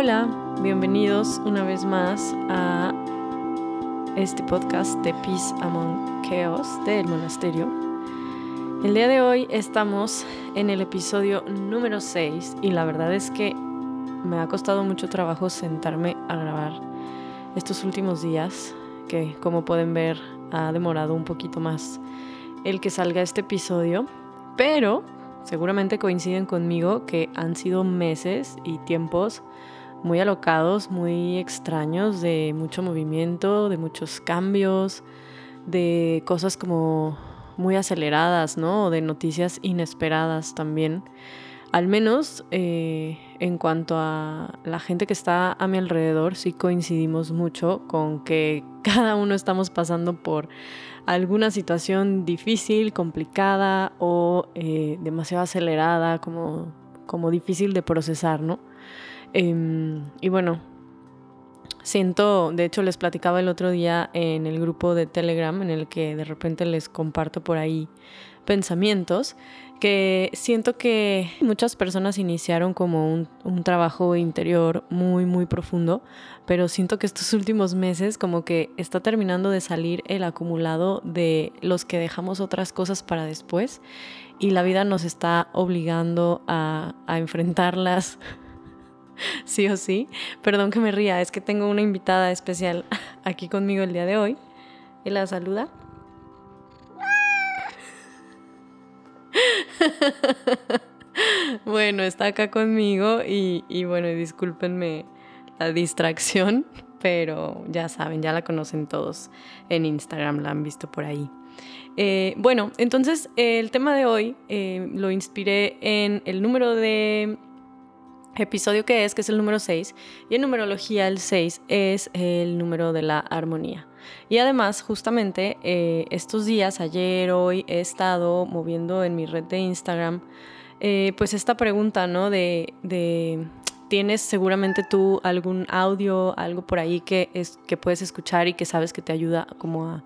Hola, bienvenidos una vez más a este podcast de Peace Among Chaos del monasterio. El día de hoy estamos en el episodio número 6 y la verdad es que me ha costado mucho trabajo sentarme a grabar estos últimos días, que como pueden ver ha demorado un poquito más el que salga este episodio, pero seguramente coinciden conmigo que han sido meses y tiempos muy alocados, muy extraños, de mucho movimiento, de muchos cambios, de cosas como muy aceleradas, ¿no? De noticias inesperadas también. Al menos eh, en cuanto a la gente que está a mi alrededor, sí coincidimos mucho con que cada uno estamos pasando por alguna situación difícil, complicada o eh, demasiado acelerada, como, como difícil de procesar, ¿no? Em, y bueno, siento, de hecho les platicaba el otro día en el grupo de Telegram en el que de repente les comparto por ahí pensamientos, que siento que muchas personas iniciaron como un, trabajo interior muy, muy profundo, pero siento que estos últimos meses como que está terminando de salir el acumulado de los que dejamos otras cosas para después y la vida nos está obligando a enfrentarlas sí o sí. Perdón que me ría, es que tengo una invitada especial aquí conmigo el día de hoy. Y la saluda. bueno, está acá conmigo y, y bueno, discúlpenme la distracción, pero ya saben, ya la conocen todos en Instagram, la han visto por ahí. Eh, bueno, entonces el tema de hoy eh, lo inspiré en el número de episodio que es, que es el número 6, y en numerología el 6 es el número de la armonía. Y además, justamente eh, estos días, ayer, hoy, he estado moviendo en mi red de Instagram, eh, pues esta pregunta, ¿no? De, de, tienes seguramente tú algún audio, algo por ahí que, es, que puedes escuchar y que sabes que te ayuda como a,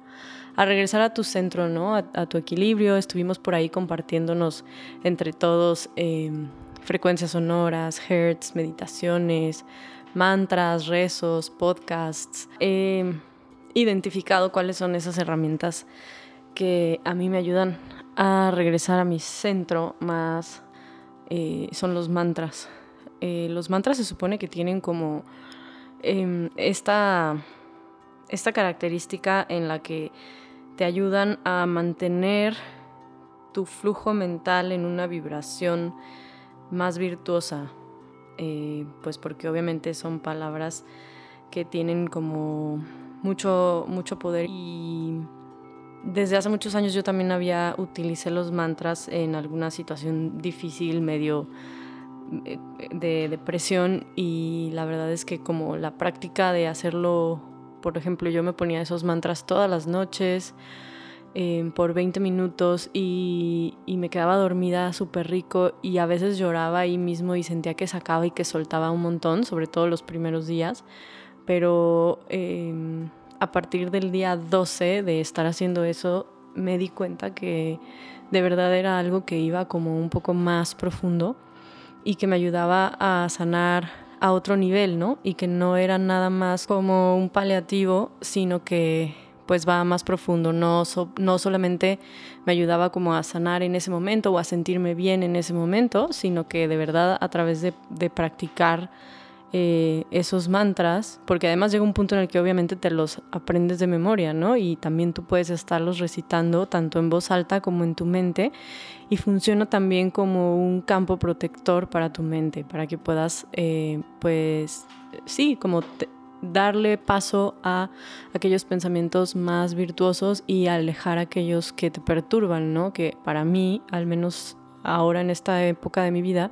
a regresar a tu centro, ¿no? A, tu equilibrio. Estuvimos por ahí compartiéndonos entre todos. Eh, frecuencias sonoras, hertz, meditaciones, mantras, rezos, podcasts. He identificado cuáles son esas herramientas que a mí me ayudan a regresar a mi centro más eh, son los mantras. Eh, los mantras se supone que tienen como em, esta, esta característica en la que te ayudan a mantener tu flujo mental en una vibración más virtuosa, eh, pues porque obviamente son palabras que tienen como mucho, mucho poder. Y desde hace muchos años yo también había utilicé los mantras en alguna situación difícil, medio eh, de depresión y la verdad es que como la práctica de hacerlo, por ejemplo, yo me ponía esos mantras todas las noches, Em, por 20 minutos y, me quedaba dormida súper rico y a veces lloraba ahí mismo y sentía que sacaba y que soltaba un montón, sobre todo los primeros días. Pero em, a partir del día 12 de estar haciendo eso, me di cuenta que de verdad era algo que iba como un poco más profundo y que me ayudaba a sanar a otro nivel, ¿no? Y que no era nada más como un paliativo, sino que pues va más profundo, no, no solamente me ayudaba como a sanar en ese momento o a sentirme bien en ese momento, sino que de verdad a través de, practicar eh, esos mantras, porque además llega un punto en el que obviamente te los aprendes de memoria, ¿no? Y también tú puedes estarlos recitando tanto en voz alta como en tu mente y funciona también como un campo protector para tu mente, para que puedas, eh, pues, sí, como darle paso a aquellos pensamientos más virtuosos y alejar aquellos que te perturban, ¿no? Que para mí, al menos ahora en esta época de mi vida,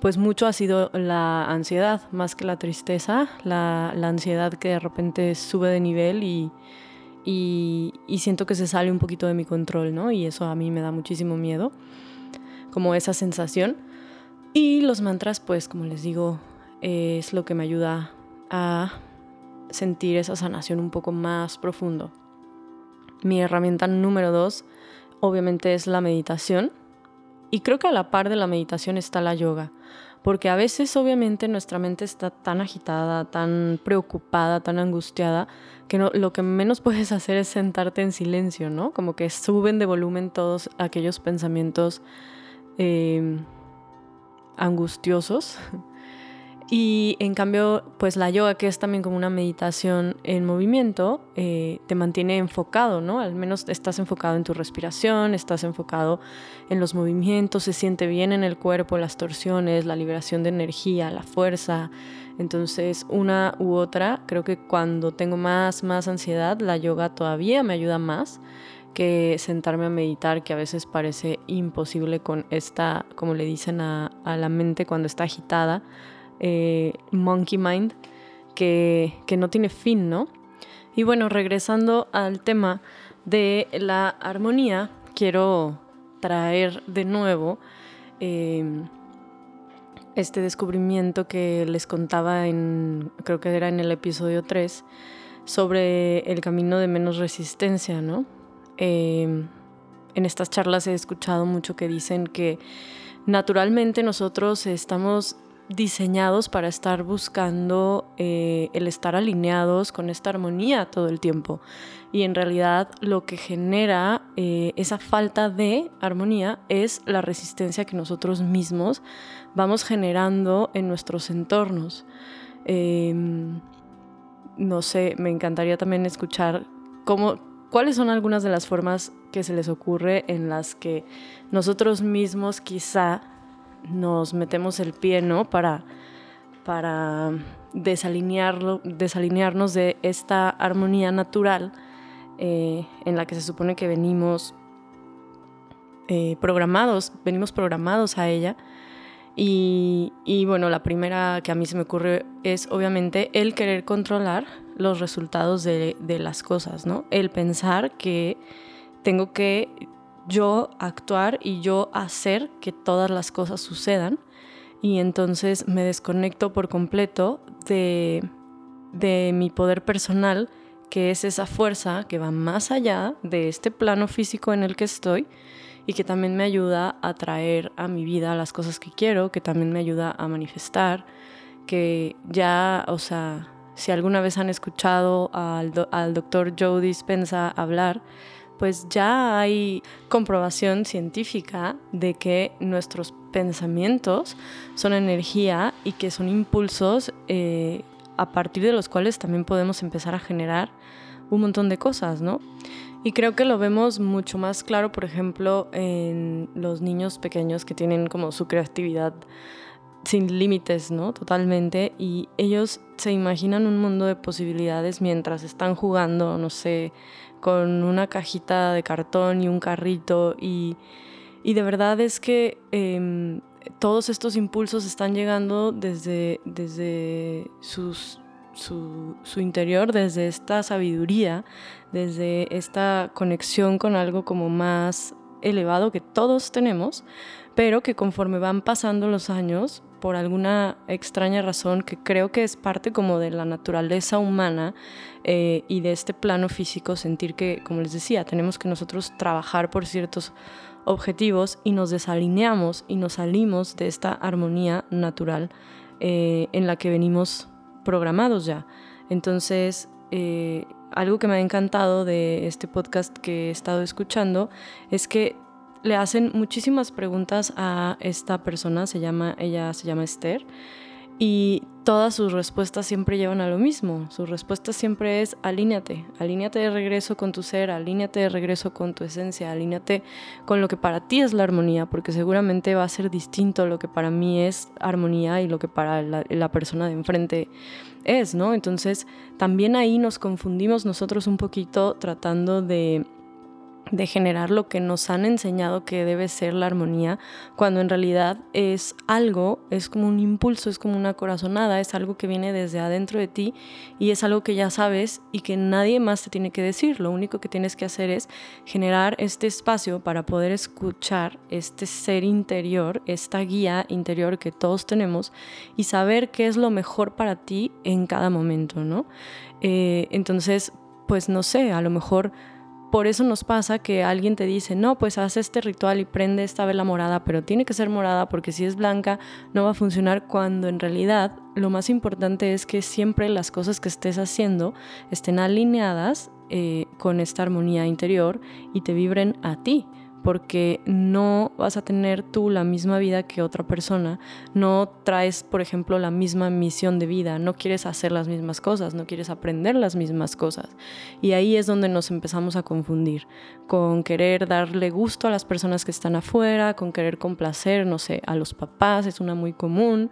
pues mucho ha sido la ansiedad, más que la tristeza, la, ansiedad que de repente sube de nivel y, y, siento que se sale un poquito de mi control, ¿no? Y eso a mí me da muchísimo miedo, como esa sensación. Y los mantras, pues como les digo, es lo que me ayuda a sentir esa sanación un poco más profundo. Mi herramienta número dos obviamente es la meditación y creo que a la par de la meditación está la yoga, porque a veces obviamente nuestra mente está tan agitada, tan preocupada, tan angustiada, que lo que menos puedes hacer es sentarte en silencio, ¿no? Como que suben de volumen todos aquellos pensamientos eh, angustiosos y en cambio, pues la yoga, que es también como una meditación en movimiento, eh, te mantiene enfocado, ¿no? Al menos estás enfocado en tu respiración, estás enfocado en los movimientos, se siente bien en el cuerpo, las torsiones, la liberación de energía, la fuerza. Entonces, una u otra, creo que cuando tengo más, más ansiedad, la yoga todavía me ayuda más que sentarme a meditar, que a veces parece imposible con esta, como le dicen a, a la mente cuando está agitada eh, monkey Mind que, no tiene fin, ¿no? Y bueno, regresando al tema de la armonía, quiero traer de nuevo em, este descubrimiento que les contaba en, creo que era en el episodio 3, sobre el camino de menos resistencia, ¿no? Em, en estas charlas he escuchado mucho que dicen que naturalmente nosotros estamos diseñados para estar buscando eh, el estar alineados con esta armonía todo el tiempo. Y en realidad lo que genera eh, esa falta de armonía es la resistencia que nosotros mismos vamos generando en nuestros entornos. Em, no sé, me encantaría también escuchar cómo, cuáles son algunas de las formas que se les ocurre en las que nosotros mismos quizá nos metemos el pie, ¿no? Para, para desalinearlo, desalinearnos de esta armonía natural eh, en la que se supone que venimos eh, programados, venimos programados a ella. Y, bueno, la primera que a mí se me ocurre es obviamente el querer controlar los resultados de, de las cosas, ¿no? El pensar que tengo que yo actuar y yo hacer que todas las cosas sucedan. Y entonces me desconecto por completo de, de mi poder personal, que es esa fuerza que va más allá de este plano físico en el que estoy y que también me ayuda a traer a mi vida las cosas que quiero, que también me ayuda a manifestar, que ya, o sea, si alguna vez han escuchado al, al doctor Joe Dispensa hablar, pues ya hay comprobación científica de que nuestros pensamientos son energía y que son impulsos eh, a partir de los cuales también podemos empezar a generar un montón de cosas, ¿no? Y creo que lo vemos mucho más claro, por ejemplo, en los niños pequeños que tienen como su creatividad sin límites, ¿no? Totalmente. Y ellos se imaginan un mundo de posibilidades mientras están jugando, no sé, con una cajita de cartón y un carrito y, de verdad es que em, todos estos impulsos están llegando desde, desde su, su, interior, desde esta sabiduría, desde esta conexión con algo como más elevado que todos tenemos, pero que conforme van pasando los años, por alguna extraña razón que creo que es parte como de la naturaleza humana eh, y de este plano físico, sentir que, como les decía, tenemos que nosotros trabajar por ciertos objetivos y nos desalineamos y nos salimos de esta armonía natural eh, en la que venimos programados ya. Entonces, eh, algo que me ha encantado de este podcast que he estado escuchando es que le hacen muchísimas preguntas a esta persona, se llama, ella se llama Esther, y todas sus respuestas siempre llevan a lo mismo. Su respuesta siempre es alíñate, alíñate de regreso con tu ser, alíñate de regreso con tu esencia, alíñate con lo que para ti es la armonía, porque seguramente va a ser distinto lo que para mí es armonía y lo que para la, la persona de enfrente es, ¿no? Entonces también ahí nos confundimos nosotros un poquito tratando de de generar lo que nos han enseñado que debe ser la armonía, cuando en realidad es algo, es como un impulso, es como una corazonada, es algo que viene desde adentro de ti y es algo que ya sabes y que nadie más te tiene que decir. Lo único que tienes que hacer es generar este espacio para poder escuchar este ser interior, esta guía interior que todos tenemos y saber qué es lo mejor para ti en cada momento, ¿no? Eh, entonces, pues no sé, a lo mejor por eso nos pasa que alguien te dice, no, pues haz este ritual y prende esta vela morada, pero tiene que ser morada porque si es blanca no va a funcionar cuando en realidad lo más importante es que siempre las cosas que estés haciendo estén alineadas eh, con esta armonía interior y te vibren a ti porque no vas a tener tú la misma vida que otra persona, no traes, por ejemplo, la misma misión de vida, no quieres hacer las mismas cosas, no quieres aprender las mismas cosas. Y ahí es donde nos empezamos a confundir, con querer darle gusto a las personas que están afuera, con querer complacer, no sé, a los papás, es una muy común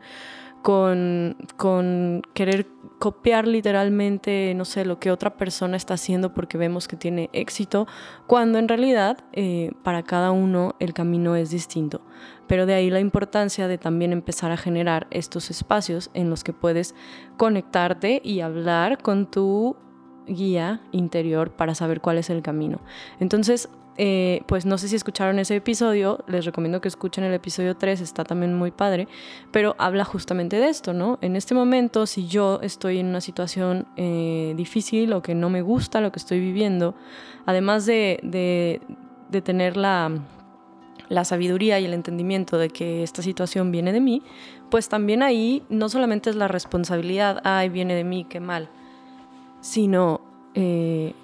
con, con, querer copiar literalmente, no sé, lo que otra persona está haciendo porque vemos que tiene éxito, cuando en realidad eh, para cada uno el camino es distinto. Pero de ahí la importancia de también empezar a generar estos espacios en los que puedes conectarte y hablar con tu guía interior para saber cuál es el camino. Entonces, eh, pues no sé si escucharon ese episodio, les recomiendo que escuchen el episodio 3, está también muy padre, pero habla justamente de esto, ¿no? En este momento, si yo estoy en una situación eh, difícil o que no me gusta lo que estoy viviendo, además de, de, tener la, la sabiduría y el entendimiento de que esta situación viene de mí, pues también ahí no solamente es la responsabilidad, ay, viene de mí, qué mal, sino eh,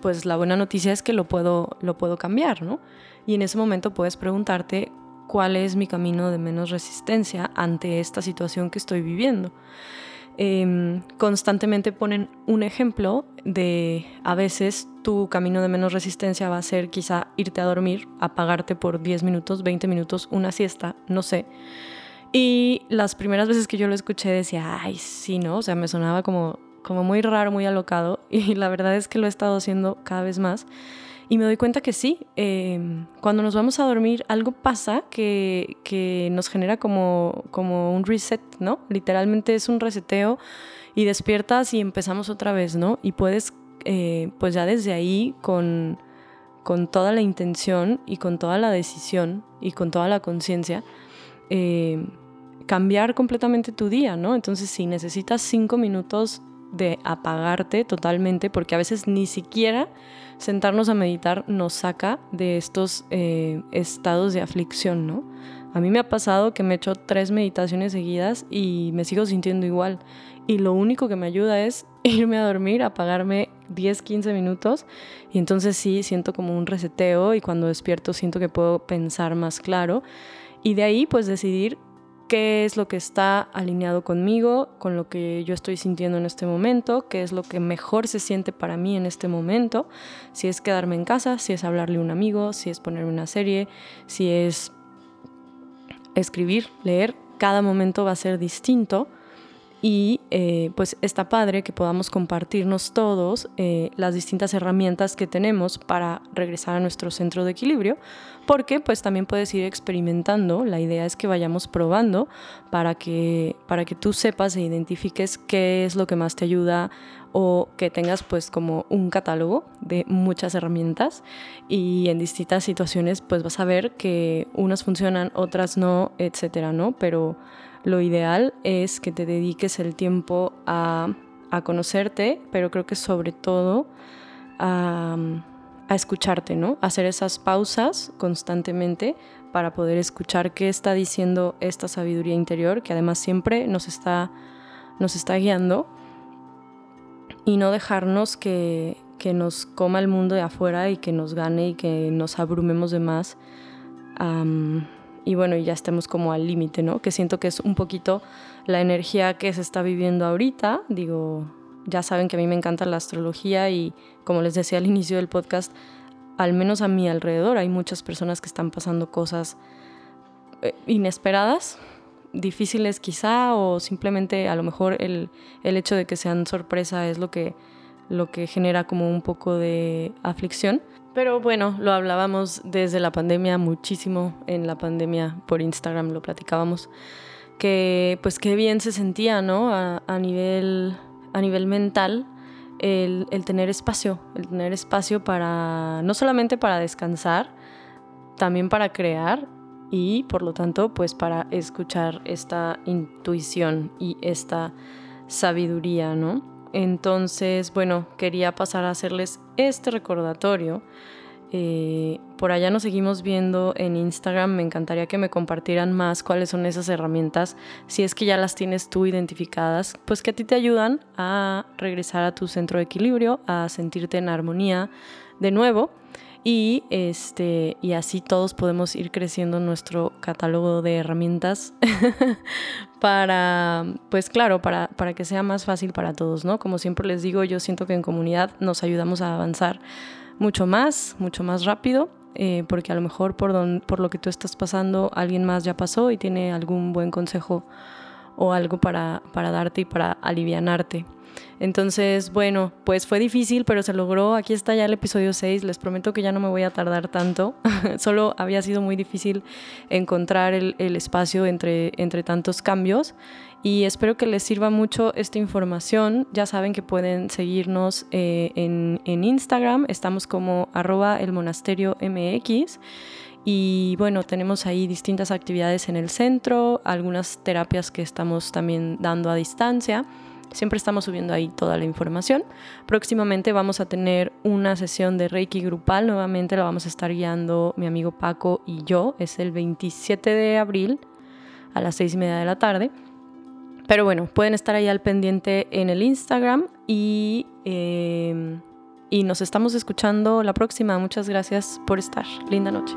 pues la buena noticia es que lo puedo, lo puedo cambiar, ¿no? Y en ese momento puedes preguntarte cuál es mi camino de menos resistencia ante esta situación que estoy viviendo. Em, constantemente ponen un ejemplo de a veces tu camino de menos resistencia va a ser quizá irte a dormir, apagarte por 10 minutos, 20 minutos, una siesta, no sé. Y las primeras veces que yo lo escuché decía, ay, sí, ¿no? O sea, me sonaba como como muy raro, muy alocado, y la verdad es que lo he estado haciendo cada vez más. Y me doy cuenta que sí, em, cuando nos vamos a dormir algo pasa que, que, nos genera como, como un reset, ¿no? Literalmente es un reseteo y despiertas y empezamos otra vez, ¿no? Y puedes, eh, pues ya desde ahí, con, con toda la intención y con toda la decisión y con toda la conciencia, eh, cambiar completamente tu día, ¿no? Entonces, si necesitas cinco minutos de apagarte totalmente, porque a veces ni siquiera sentarnos a meditar nos saca de estos eh, estados de aflicción, ¿no? A mí me ha pasado que me he hecho tres meditaciones seguidas y me sigo sintiendo igual. Y lo único que me ayuda es irme a dormir, apagarme 10, 15 minutos. Y entonces sí, siento como un reseteo y cuando despierto siento que puedo pensar más claro. Y de ahí pues decidir qué es lo que está alineado conmigo, con lo que yo estoy sintiendo en este momento, qué es lo que mejor se siente para mí en este momento, si es quedarme en casa, si es hablarle a un amigo, si es ponerme una serie, si es escribir, leer, cada momento va a ser distinto y eh, pues está padre que podamos compartirnos todos eh, las distintas herramientas que tenemos para regresar a nuestro centro de equilibrio, porque pues también puedes ir experimentando, la idea es que vayamos probando para que, para que tú sepas e identifiques qué es lo que más te ayuda o que tengas pues como un catálogo de muchas herramientas y en distintas situaciones pues vas a ver que unas funcionan, otras no, etcétera, ¿no? Pero lo ideal es que te dediques el tiempo a, conocerte, pero creo que sobre todo a, escucharte, ¿no? hacer esas pausas constantemente para poder escuchar qué está diciendo esta sabiduría interior, que además siempre nos está, nos está guiando, y no dejarnos que, nos coma el mundo de afuera y que nos gane y que nos abrumemos de más y bueno, ya estemos como al límite, ¿no? Que siento que es un poquito la energía que se está viviendo ahorita. Digo, ya saben que a mí me encanta la astrología y como les decía al inicio del podcast, al menos a mi alrededor hay muchas personas que están pasando cosas eh, inesperadas, difíciles quizá, o simplemente a lo mejor el, el hecho de que sean sorpresa es lo que, lo que genera como un poco de aflicción. Pero bueno, lo hablábamos desde la pandemia muchísimo, en la pandemia por Instagram lo platicábamos, que pues qué bien se sentía, ¿no? A, nivel, a nivel mental, el, el, tener espacio, el tener espacio para, no solamente para descansar, también para crear y por lo tanto pues para escuchar esta intuición y esta sabiduría, ¿no? Entonces, bueno, quería pasar a hacerles este recordatorio. Eh, por allá nos seguimos viendo en Instagram. Me encantaría que me compartieran más cuáles son esas herramientas, si es que ya las tienes tú identificadas, pues que a ti te ayudan a regresar a tu centro de equilibrio, a sentirte en armonía de nuevo. Y, este, y así todos podemos ir creciendo nuestro catálogo de herramientas para, pues claro, para, para que sea más fácil para todos, ¿no? Como siempre les digo, yo siento que en comunidad nos ayudamos a avanzar mucho más, mucho más rápido, eh, porque a lo mejor por, por lo que tú estás pasando, alguien más ya pasó y tiene algún buen consejo o algo para, para darte y para alivianarte. Entonces, bueno, pues fue difícil, pero se logró. Aquí está ya el episodio 6. Les prometo que ya no me voy a tardar tanto. Solo había sido muy difícil encontrar el, espacio entre, entre tantos cambios. Y espero que les sirva mucho esta información. Ya saben que pueden seguirnos eh, en, en, Instagram. Estamos como arroba el monasterio MX. Y bueno, tenemos ahí distintas actividades en el centro, algunas terapias que estamos también dando a distancia. Siempre estamos subiendo ahí toda la información. Próximamente vamos a tener una sesión de Reiki grupal. Nuevamente la vamos a estar guiando mi amigo Paco y yo. Es el 27 de abril a las 6 y media de la tarde. Pero bueno, pueden estar ahí al pendiente en el Instagram y, eh, y nos estamos escuchando la próxima. Muchas gracias por estar. Linda noche.